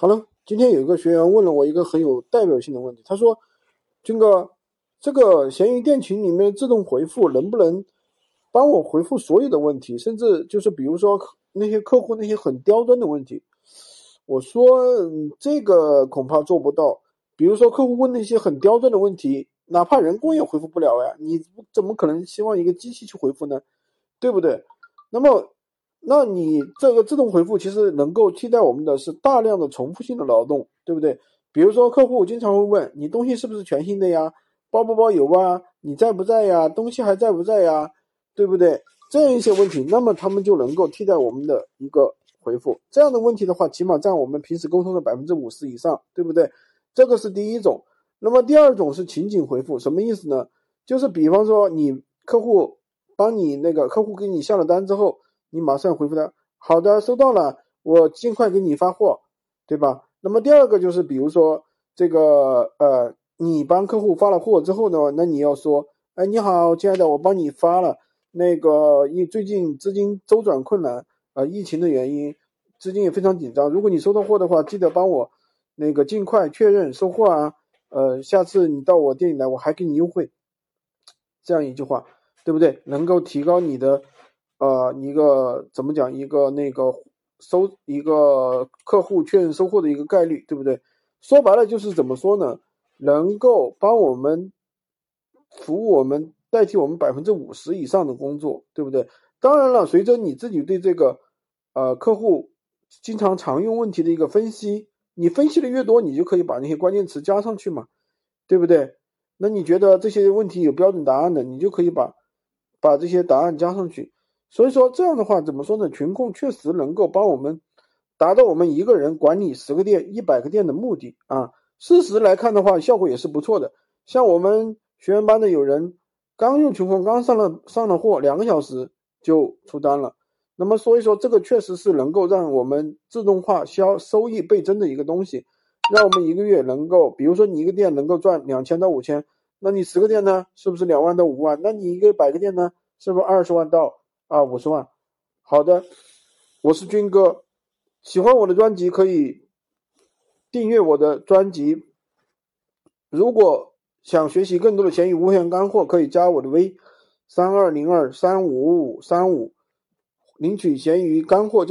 好了，今天有一个学员问了我一个很有代表性的问题，他说：“军哥，这个闲鱼店群里面自动回复能不能帮我回复所有的问题，甚至就是比如说那些客户那些很刁钻的问题？”我说：“这个恐怕做不到。比如说客户问那些很刁钻的问题，哪怕人工也回复不了呀，你怎么可能希望一个机器去回复呢？对不对？那么。”那你这个自动回复其实能够替代我们的是大量的重复性的劳动，对不对？比如说客户经常会问你东西是不是全新的呀，包不包邮啊，你在不在呀，东西还在不在呀，对不对？这样一些问题，那么他们就能够替代我们的一个回复。这样的问题的话，起码占我们平时沟通的百分之五十以上，对不对？这个是第一种。那么第二种是情景回复，什么意思呢？就是比方说你客户帮你那个客户给你下了单之后。你马上回复他，好的，收到了，我尽快给你发货，对吧？那么第二个就是，比如说这个呃，你帮客户发了货之后呢，那你要说，哎，你好，亲爱的，我帮你发了，那个因最近资金周转困难啊，疫情的原因，资金也非常紧张。如果你收到货的话，记得帮我那个尽快确认收货啊，呃，下次你到我店里来，我还给你优惠，这样一句话，对不对？能够提高你的。呃，一个怎么讲？一个那个收一个客户确认收货的一个概率，对不对？说白了就是怎么说呢？能够帮我们服务我们，代替我们百分之五十以上的工作，对不对？当然了，随着你自己对这个呃客户经常常用问题的一个分析，你分析的越多，你就可以把那些关键词加上去嘛，对不对？那你觉得这些问题有标准答案的，你就可以把把这些答案加上去。所以说这样的话怎么说呢？群控确实能够帮我们达到我们一个人管理十个店、一百个店的目的啊。事实来看的话，效果也是不错的。像我们学员班的有人刚用群控，刚上了上了货，两个小时就出单了。那么所以说这个确实是能够让我们自动化销收益倍增的一个东西，让我们一个月能够，比如说你一个店能够赚两千到五千，那你十个店呢，是不是两万到五万？那你一个百个店呢，是不是二十万到？啊，五十万，好的，我是军哥，喜欢我的专辑可以订阅我的专辑。如果想学习更多的闲鱼无限干货，可以加我的微三二零二三五五三五，领取闲鱼干货教。